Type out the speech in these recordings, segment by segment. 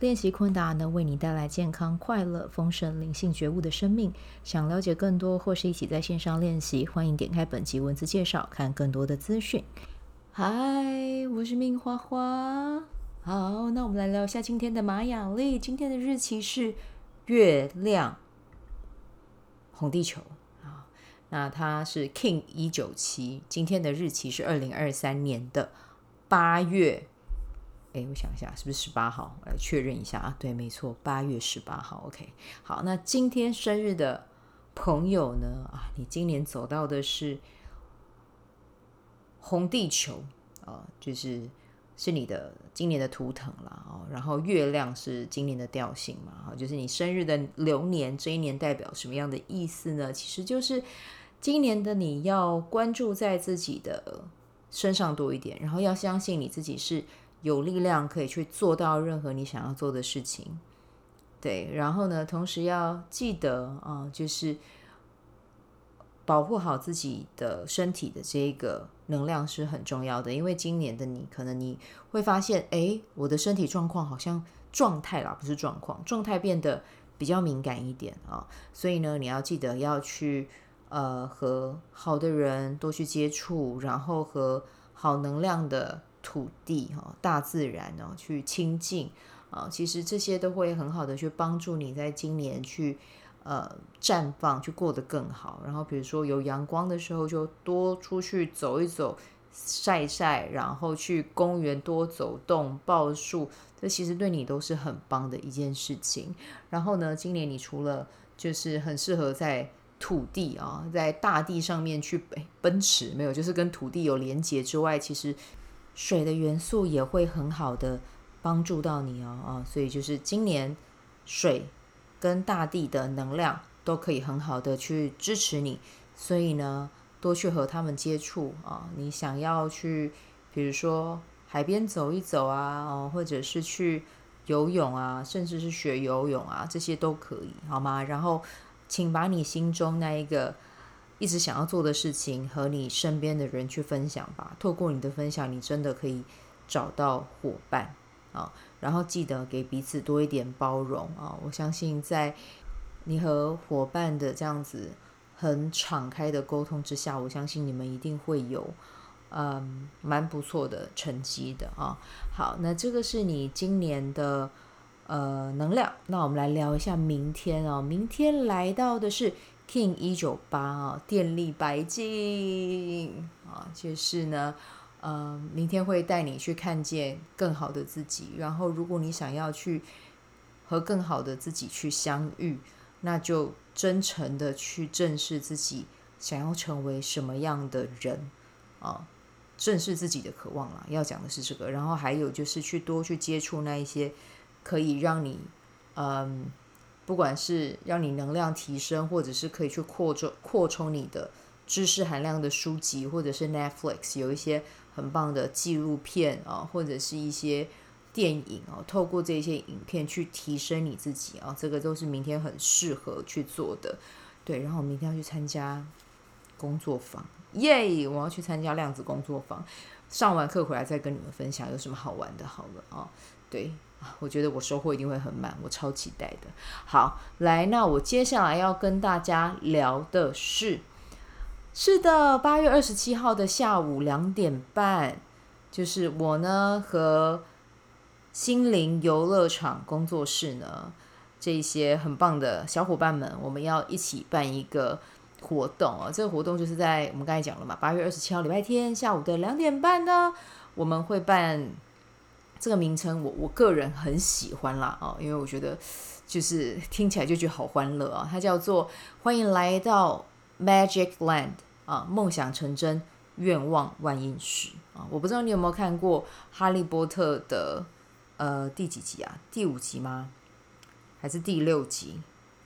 练习昆达能为你带来健康、快乐、丰盛、灵性觉悟的生命。想了解更多或是一起在线上练习，欢迎点开本集文字介绍，看更多的资讯。嗨，我是命花花。好，那我们来聊一下今天的玛雅历。今天的日期是月亮红地球啊，那它是 King 一九七。今天的日期是二零二三年的八月。哎，我想一下，是不是十八号？我来确认一下啊。对，没错，八月十八号。OK，好，那今天生日的朋友呢？啊，你今年走到的是红地球啊，就是是你的今年的图腾啦。哦，然后月亮是今年的调性嘛？啊，就是你生日的流年，这一年代表什么样的意思呢？其实就是今年的你要关注在自己的身上多一点，然后要相信你自己是。有力量可以去做到任何你想要做的事情，对。然后呢，同时要记得啊，就是保护好自己的身体的这个能量是很重要的。因为今年的你，可能你会发现，哎，我的身体状况好像状态啦，不是状况，状态变得比较敏感一点啊。所以呢，你要记得要去呃和好的人多去接触，然后和好能量的。土地哈，大自然哦，去亲近啊，其实这些都会很好的去帮助你在今年去呃绽放，去过得更好。然后比如说有阳光的时候，就多出去走一走，晒一晒，然后去公园多走动，抱树，这其实对你都是很棒的一件事情。然后呢，今年你除了就是很适合在土地啊，在大地上面去奔驰，没有，就是跟土地有连接之外，其实。水的元素也会很好的帮助到你哦，啊，所以就是今年水跟大地的能量都可以很好的去支持你，所以呢，多去和他们接触啊，你想要去，比如说海边走一走啊，哦，或者是去游泳啊，甚至是学游泳啊，这些都可以，好吗？然后，请把你心中那一个。一直想要做的事情和你身边的人去分享吧。透过你的分享，你真的可以找到伙伴啊。然后记得给彼此多一点包容啊。我相信在你和伙伴的这样子很敞开的沟通之下，我相信你们一定会有嗯蛮不错的成绩的啊。好，那这个是你今年的呃能量。那我们来聊一下明天啊。明天来到的是。King 一九八啊，电力白金啊，就是呢，呃，明天会带你去看见更好的自己。然后，如果你想要去和更好的自己去相遇，那就真诚的去正视自己想要成为什么样的人啊，正视自己的渴望啦。要讲的是这个，然后还有就是去多去接触那一些可以让你嗯。不管是让你能量提升，或者是可以去扩充扩充你的知识含量的书籍，或者是 Netflix 有一些很棒的纪录片啊，或者是一些电影啊，透过这些影片去提升你自己啊，这个都是明天很适合去做的。对，然后我明天要去参加工作坊，耶、我要去参加量子工作坊，上完课回来再跟你们分享有什么好玩的，好了啊，对。我觉得我收获一定会很满，我超期待的。好，来，那我接下来要跟大家聊的是，是的，八月二十七号的下午两点半，就是我呢和心灵游乐场工作室呢这些很棒的小伙伴们，我们要一起办一个活动啊。这个活动就是在我们刚才讲了嘛，八月二十七号礼拜天下午的两点半呢，我们会办。这个名称我我个人很喜欢啦啊，因为我觉得就是听起来就觉得好欢乐啊。它叫做欢迎来到 Magic Land 啊，梦想成真，愿望万应实啊。我不知道你有没有看过《哈利波特》的呃第几集啊？第五集吗？还是第六集？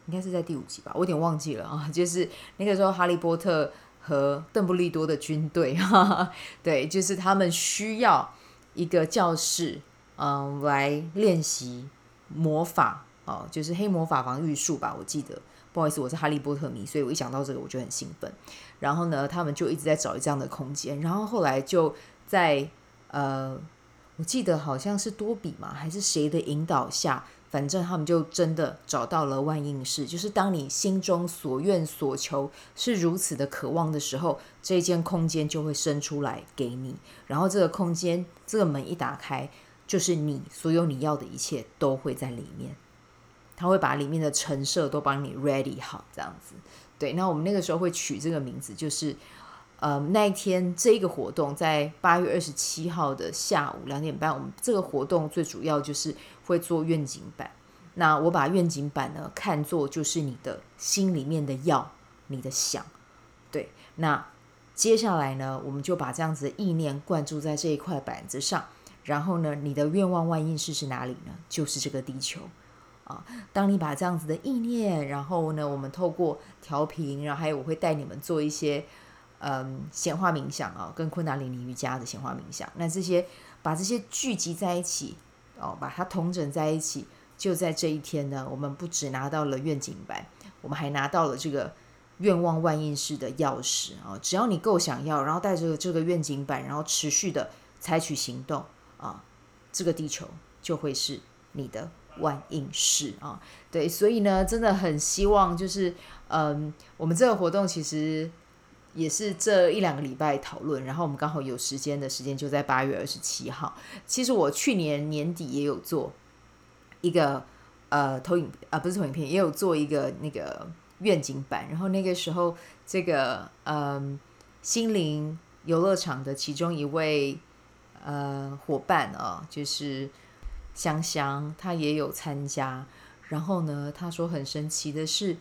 应该是在第五集吧，我有点忘记了啊。就是那个时候，哈利波特和邓布利多的军队，哈哈，对，就是他们需要一个教室，嗯，来练习魔法哦，就是黑魔法防御术吧，我记得。不好意思，我是哈利波特迷，所以我一讲到这个我就很兴奋。然后呢，他们就一直在找这样的空间，然后后来就在呃，我记得好像是多比嘛，还是谁的引导下。反正他们就真的找到了万应室，就是当你心中所愿所求是如此的渴望的时候，这间空间就会生出来给你。然后这个空间，这个门一打开，就是你所有你要的一切都会在里面。他会把里面的陈设都帮你 ready 好，这样子。对，那我们那个时候会取这个名字，就是。呃，那一天这个活动在八月二十七号的下午两点半，我们这个活动最主要就是会做愿景板。那我把愿景板呢看作就是你的心里面的要，你的想。对，那接下来呢，我们就把这样子的意念灌注在这一块板子上。然后呢，你的愿望万应式是哪里呢？就是这个地球啊。当你把这样子的意念，然后呢，我们透过调频，然后还有我会带你们做一些。嗯，显化冥想啊，跟昆达里尼瑜伽的显化冥想，那这些把这些聚集在一起哦，把它统整在一起，就在这一天呢，我们不只拿到了愿景板，我们还拿到了这个愿望万应式的钥匙啊！只要你够想要，然后带着这个愿景板，然后持续的采取行动啊，这个地球就会是你的万应室啊！对，所以呢，真的很希望就是嗯，我们这个活动其实。也是这一两个礼拜讨论，然后我们刚好有时间的时间就在八月二十七号。其实我去年年底也有做一个呃投影啊、呃，不是投影片，也有做一个那个愿景版。然后那个时候，这个嗯、心灵游乐场的其中一位呃伙伴啊，就是香香，他也有参加。然后呢，他说很神奇的是，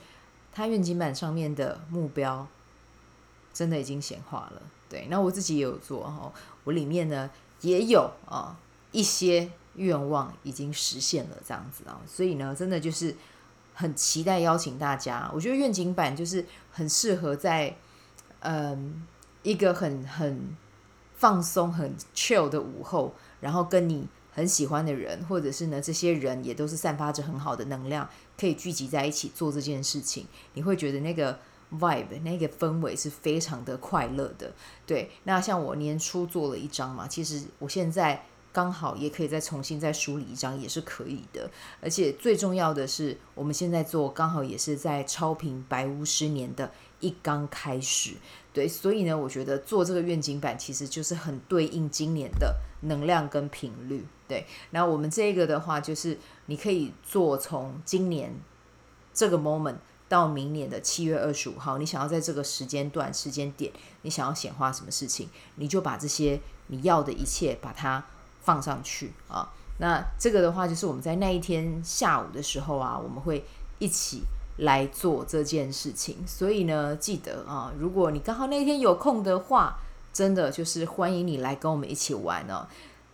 他愿景板上面的目标。真的已经显化了，对。那我自己也有做哈，我里面呢也有啊一些愿望已经实现了，这样子啊。所以呢，真的就是很期待邀请大家。我觉得愿景板就是很适合在嗯一个很很放松、很 chill 的午后，然后跟你很喜欢的人，或者是呢这些人也都是散发着很好的能量，可以聚集在一起做这件事情，你会觉得那个。vibe 那个氛围是非常的快乐的，对。那像我年初做了一张嘛，其实我现在刚好也可以再重新再梳理一张，也是可以的。而且最重要的是，我们现在做刚好也是在超频白巫师年的一刚开始，对。所以呢，我觉得做这个愿景板其实就是很对应今年的能量跟频率，对。那我们这个的话，就是你可以做从今年这个 moment。到明年的七月二十五号，你想要在这个时间段、时间点，你想要显化什么事情，你就把这些你要的一切把它放上去啊。那这个的话，就是我们在那一天下午的时候啊，我们会一起来做这件事情。所以呢，记得啊，如果你刚好那天有空的话，真的就是欢迎你来跟我们一起玩哦。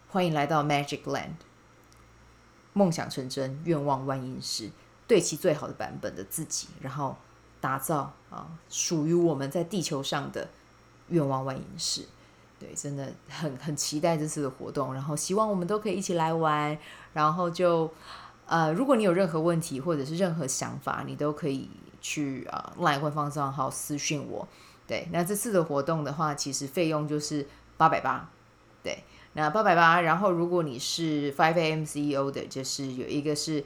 欢迎来到 Magic Land，梦想成真，愿望万应室。对其最好的版本的自己，然后打造啊属于我们在地球上的愿望万应室。对，真的很很期待这次的活动，然后希望我们都可以一起来玩。然后就呃，如果你有任何问题或者是任何想法，你都可以去啊 LINE 官方账号私讯我。对，那这次的活动的话，其实费用就是八百八。对，那八百八。然后如果你是 Five AM CEO 的，就是有一个是。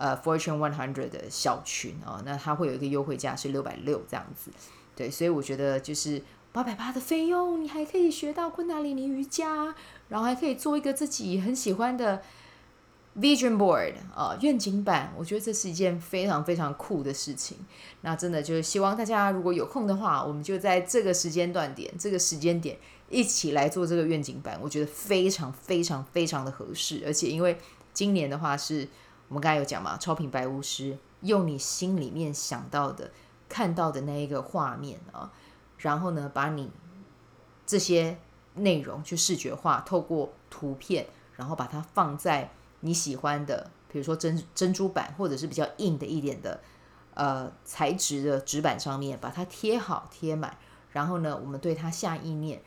呃，Fortune One Hundred 的小群哦，那它会有一个优惠价是六百六这样子，对，所以我觉得就是八百八的费用，你还可以学到昆达里尼瑜伽，然后还可以做一个自己很喜欢的 Vision Board 啊、呃，愿景板，我觉得这是一件非常非常酷的事情。那真的就是希望大家如果有空的话，我们就在这个时间段点、这个时间点一起来做这个愿景板，我觉得非常非常非常的合适，而且因为今年的话是。我们刚才有讲嘛，超频白巫师用你心里面想到的、看到的那一个画面啊，然后呢，把你这些内容去视觉化，透过图片，然后把它放在你喜欢的，比如说珍珍珠板，或者是比较硬的一点的呃材质的纸板上面，把它贴好贴满，然后呢，我们对它下意念，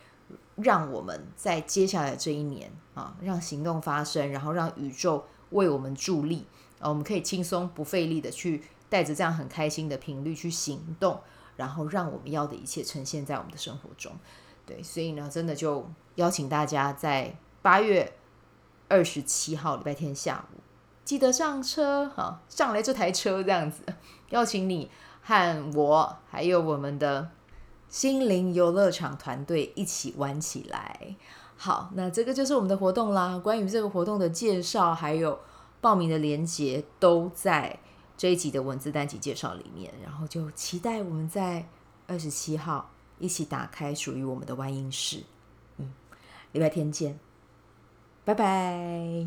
让我们在接下来这一年啊，让行动发生，然后让宇宙为我们助力啊，我们可以轻松不费力的去带着这样很开心的频率去行动，然后让我们要的一切呈现在我们的生活中。对，所以呢，真的就邀请大家在八月二十七号礼拜天下午，记得上车哈，上来这台车这样子，邀请你和我还有我们的心灵游乐场团队一起玩起来。好，那这个就是我们的活动啦。关于这个活动的介绍还有报名的链接，都在这一集的文字单集介绍里面。然后就期待我们在二十七号。一起打开属于我们的万音室。嗯，礼拜天见，拜拜。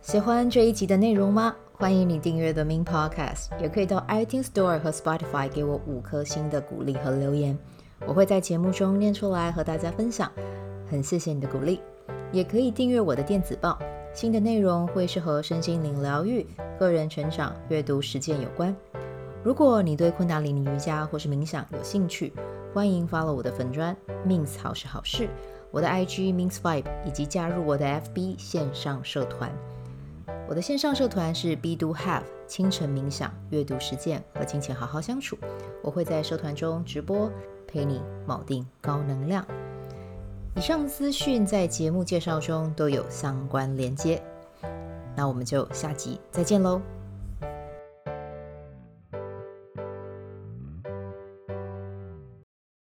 喜欢这一集的内容吗？欢迎你订阅 The Min Podcast，也可以到 iTunes Store 和 Spotify 给我五颗星的鼓励和留言，我会在节目中念出来和大家分享。很谢谢你的鼓励，也可以订阅我的电子报，新的内容会是和身心灵疗愈、个人成长、阅读实践有关。如果你对昆达里尼瑜伽或是冥想有兴趣，欢迎 follow 我的粉专 Min 好是好事，我的 IG Min's Vibe，以及加入我的 FB 线上社团。我的线上社团是 B Do Have 清晨冥想、阅读实践和金钱好好相处。我会在社团中直播，陪你锚定高能量。以上资讯在节目介绍中都有相关连接。那我们就下集再见喽。